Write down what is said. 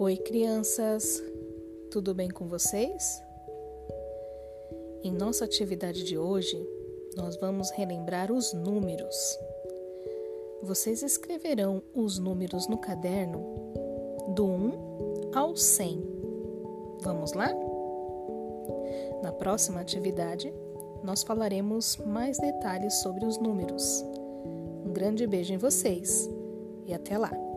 Oi, crianças, tudo bem com vocês? Em nossa atividade de hoje, nós vamos relembrar os números. Vocês escreverão os números no caderno do 1 ao 100. Vamos lá? Na próxima atividade, nós falaremos mais detalhes sobre os números. Um grande beijo em vocês e até lá!